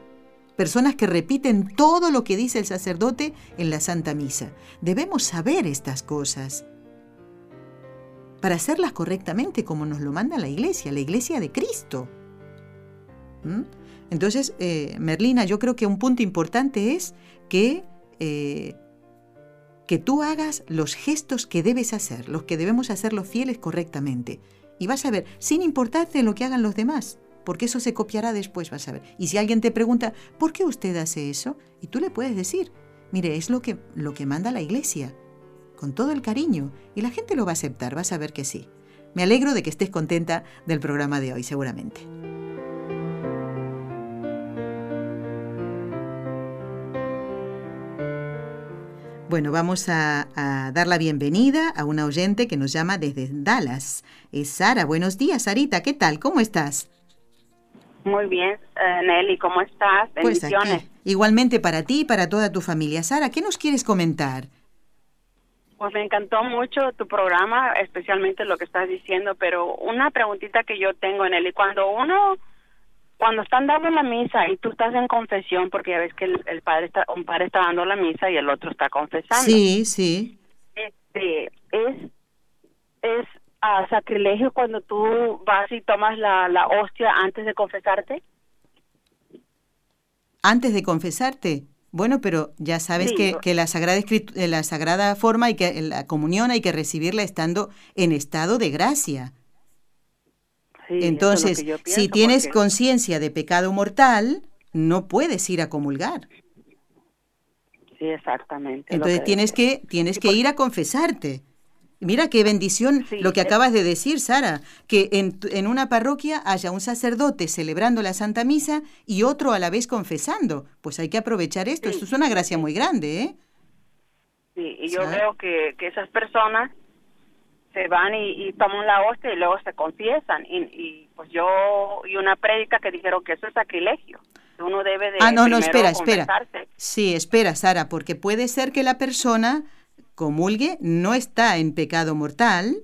Personas que repiten todo lo que dice el sacerdote en la Santa Misa. Debemos saber estas cosas para hacerlas correctamente como nos lo manda la Iglesia, la Iglesia de Cristo. ¿Mm? Entonces, eh, Merlina, yo creo que un punto importante es que, eh, que tú hagas los gestos que debes hacer, los que debemos hacer los fieles correctamente. Y vas a ver, sin importarte lo que hagan los demás, porque eso se copiará después, vas a ver. Y si alguien te pregunta, ¿por qué usted hace eso? Y tú le puedes decir, mire, es lo que, lo que manda la iglesia, con todo el cariño, y la gente lo va a aceptar, vas a ver que sí. Me alegro de que estés contenta del programa de hoy, seguramente. Bueno, vamos a, dar la bienvenida a una oyente que nos llama desde Dallas. Es Sara. Buenos días, Sarita. ¿Qué tal? ¿Cómo estás? Muy bien, eh, Nelly, ¿cómo estás? Pues Bendiciones. aquí, igualmente para ti y para toda tu familia. Sara, ¿qué nos quieres comentar? Pues me encantó mucho tu programa, especialmente lo que estás diciendo, pero una preguntita que yo tengo, Nelly, cuando uno, cuando están dando la misa y tú estás en confesión, porque ya ves que el, el padre está, un padre está dando la misa y el otro está confesando. Sí, sí. Este, es, es sacrilegio cuando tú vas y tomas la, la hostia antes de confesarte. Antes de confesarte. Bueno, pero ya sabes Sí, que, que la sagrada eh, la sagrada forma y que la comunión hay que recibirla estando en estado de gracia. Sí, es Entonces, si tienes porque- conciencia de pecado mortal, no puedes ir a comulgar. Sí, exactamente. Entonces que tienes que tienes que ir a confesarte. Mira qué bendición Sí, lo que es- acabas de decir, Sara, que en, en una parroquia haya un sacerdote celebrando la Santa Misa y otro a la vez confesando. Pues hay que aprovechar esto. Sí. Esto es una gracia muy grande, ¿eh? Sí, y yo veo que, que esas personas se van y, y toman la hostia y luego se confiesan. Y, y pues yo y una prédica que dijeron que eso es sacrilegio. Uno debe de Ah, no, no, espera, espera. Sí, espera, Sara, porque puede ser que la persona comulgue, no está en pecado mortal,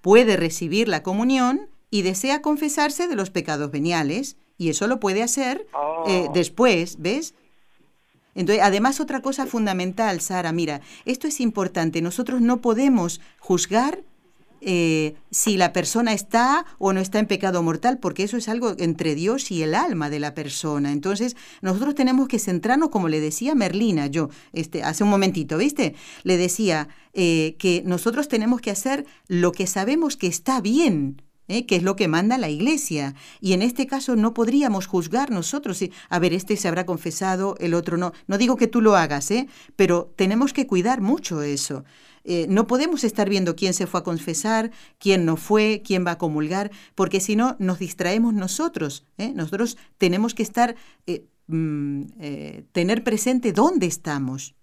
puede recibir la comunión y desea confesarse de los pecados veniales, y eso lo puede hacer eh, Oh. después, ¿ves? Entonces, además otra cosa fundamental, Sara, mira, esto es importante, nosotros no podemos juzgar eh, si la persona está o no está en pecado mortal, porque eso es algo entre Dios y el alma de la persona. Entonces, nosotros tenemos que centrarnos, como le decía Merlina, yo, este, hace un momentito, ¿viste? Le decía eh, que nosotros tenemos que hacer lo que sabemos que está bien. ¿Eh? que es lo que manda la iglesia. Y en este caso no podríamos juzgar nosotros. A ver, este se habrá confesado, el otro no. No digo que tú lo hagas, ¿eh? pero tenemos que cuidar mucho eso. Eh, no podemos estar viendo quién se fue a confesar, quién no fue, quién va a comulgar, porque si no nos distraemos nosotros. ¿eh? Nosotros tenemos que estar, eh, mm, tener presente dónde estamos.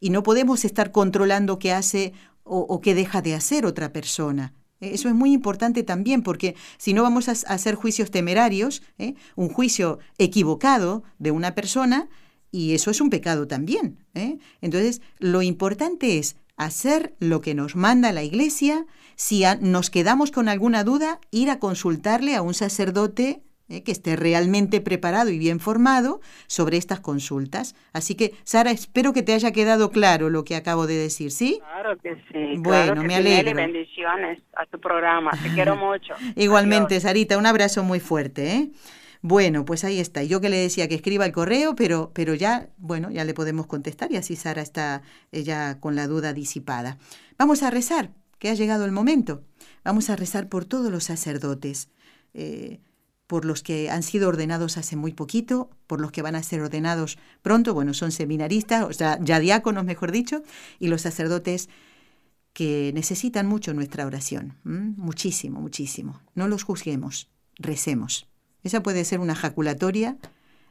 Y no podemos estar controlando qué hace o, o qué deja de hacer otra persona. ¿Eh? Eso es muy importante también, porque si no vamos a, hacer juicios temerarios, ¿eh? un juicio equivocado de una persona, y eso es un pecado también. ¿eh? Entonces, lo importante es hacer lo que nos manda la Iglesia. Si nos quedamos con alguna duda, ir a consultarle a un sacerdote ¿eh? que esté realmente preparado y bien formado sobre estas consultas. Así que, Sara, espero que te haya quedado claro lo que acabo de decir, ¿sí? Claro que sí. Bueno, claro que me alegro. bendiciones a tu programa. Te quiero mucho. Igualmente, Adiós. Sarita, un abrazo muy fuerte, ¿eh? Bueno, pues ahí está. Yo que le decía que escriba el correo, pero, pero ya, bueno, ya le podemos contestar y así Sara está eh, ya con la duda disipada. Vamos a rezar, que ha llegado el momento. Vamos a rezar por todos los sacerdotes, eh, por los que han sido ordenados hace muy poquito, por los que van a ser ordenados pronto, bueno, son seminaristas, o sea, ya diáconos, mejor dicho, y los sacerdotes que necesitan mucho nuestra oración, muchísimo, muchísimo. No los juzguemos, recemos. Esa puede ser una jaculatoria.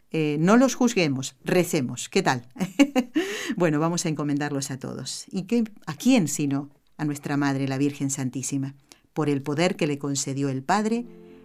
eh, no los juzguemos, recemos. ¿Qué tal? bueno, vamos a encomendarlos a todos. ¿Y qué, a quién sino? A nuestra Madre, la Virgen Santísima, por el poder que le concedió el Padre,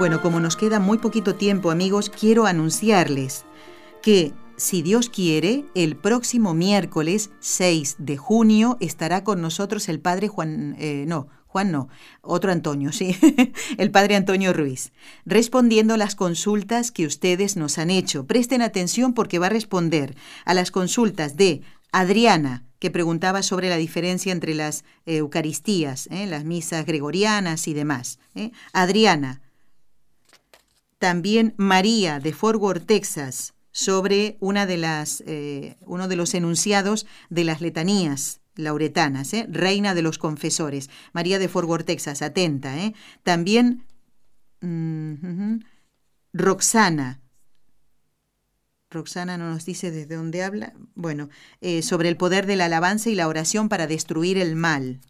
Bueno, como nos queda muy poquito tiempo, amigos, quiero anunciarles que, si Dios quiere, el próximo miércoles 6 de junio estará con nosotros el Padre Juan, eh, no, Juan no, otro Antonio, sí, el padre Antonio Ruiz, respondiendo las consultas que ustedes nos han hecho. Presten atención porque va a responder a las consultas de Adriana, que preguntaba sobre la diferencia entre las Eucaristías, ¿eh? las misas gregorianas y demás. ¿eh? Adriana. También María de Fort Texas, sobre una de las, eh, uno de los enunciados de las letanías lauretanas, ¿eh? reina de los confesores. María de Fort Texas, atenta. ¿eh? También mm, Roxana. Roxana no nos dice desde dónde habla. Bueno, eh, sobre el poder de la alabanza y la oración para destruir el mal.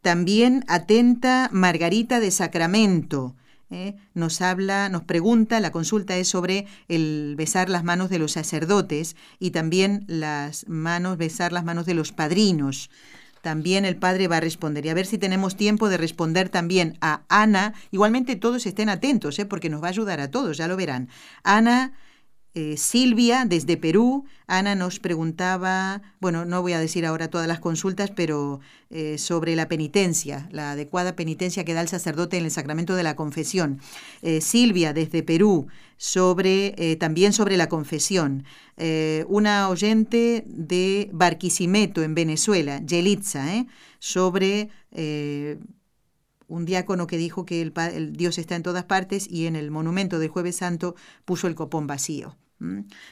También atenta Margarita de Sacramento. ¿Eh? nos habla, nos pregunta, la consulta es sobre el besar las manos de los sacerdotes y también las manos, besar las manos de los padrinos. También el padre va a responder. Y a ver si tenemos tiempo de responder también a Ana. Igualmente todos estén atentos, ¿eh? porque nos va a ayudar a todos, ya lo verán. Ana eh, Silvia, desde Perú, Ana nos preguntaba, bueno, no voy a decir ahora todas las consultas, pero eh, sobre la penitencia, la adecuada penitencia que da el sacerdote en el sacramento de la confesión. Eh, Silvia, desde Perú, sobre, también sobre la confesión. una oyente de Barquisimeto, en Venezuela, Yelitza, sobre un diácono que dijo que el, Dios está en todas partes y en el monumento del jueves santo puso el copón vacío.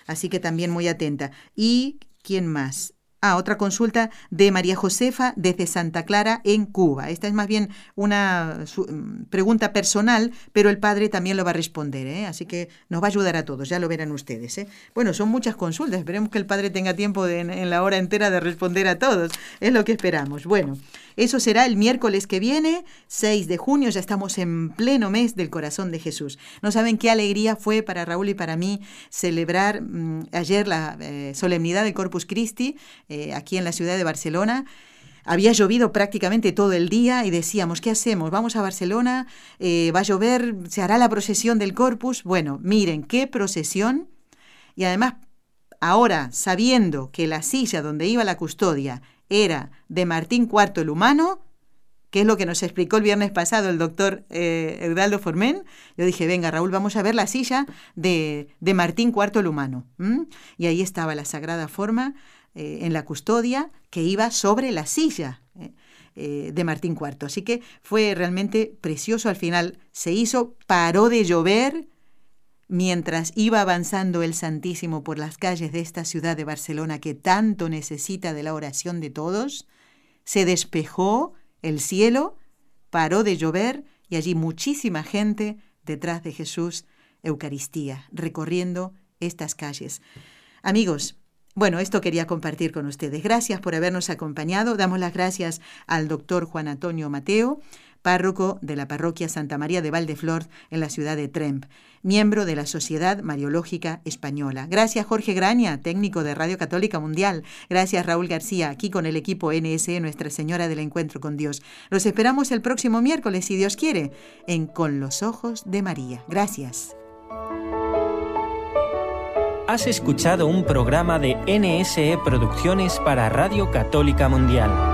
Así que también muy atenta. ¿Y quién más? Ah, otra consulta de María Josefa desde Santa Clara en Cuba. Esta es más bien una mm, pregunta personal, pero el padre también lo va a responder, ¿eh? así que nos va a ayudar a todos, ya lo verán ustedes. ¿eh? Bueno, son muchas consultas, esperemos que el padre tenga tiempo en la hora entera de responder a todos, es lo que esperamos. Bueno. Eso será el miércoles que viene, 6 de junio, ya estamos en pleno mes del corazón de Jesús. No saben qué alegría fue para Raúl y para mí celebrar mm, ayer la eh, solemnidad del Corpus Christi eh, aquí en la ciudad de Barcelona. Había llovido prácticamente todo el día y decíamos, ¿qué hacemos? ¿Vamos a Barcelona? Eh, ¿Va a llover? ¿Se hará la procesión del Corpus? Bueno, miren, qué procesión. Y además, ahora, sabiendo que la silla donde iba la custodia era de Martín IV el humano, que es lo que nos explicó el viernes pasado el doctor eh, Eudaldo Formen. Yo dije, venga Raúl, vamos a ver la silla de, de Martín IV el humano. Y ahí estaba la sagrada forma eh, en la custodia que iba sobre la silla. Eh, de Martín IV. Así que fue realmente precioso. Al final se hizo, paró de llover, Mientras iba avanzando el Santísimo por las calles de esta ciudad de Barcelona que tanto necesita de la oración de todos, se despejó el cielo, paró de llover y allí muchísima gente detrás de Jesús, Eucaristía, recorriendo estas calles. Amigos, bueno, esto quería compartir con ustedes. Gracias por habernos acompañado. Damos las gracias al doctor Juan Antonio Mateo, párroco de la parroquia Santa María de Valdeflor en la ciudad de Tremp, miembro de la Sociedad Mariológica Española. Gracias Jorge Graña, técnico de Radio Católica Mundial. Gracias Raúl García, aquí con el equipo NSE Nuestra Señora del Encuentro con Dios. Los esperamos el próximo miércoles, si Dios quiere, en Con los Ojos de María. Gracias. Has escuchado un programa de NSE Producciones para Radio Católica Mundial.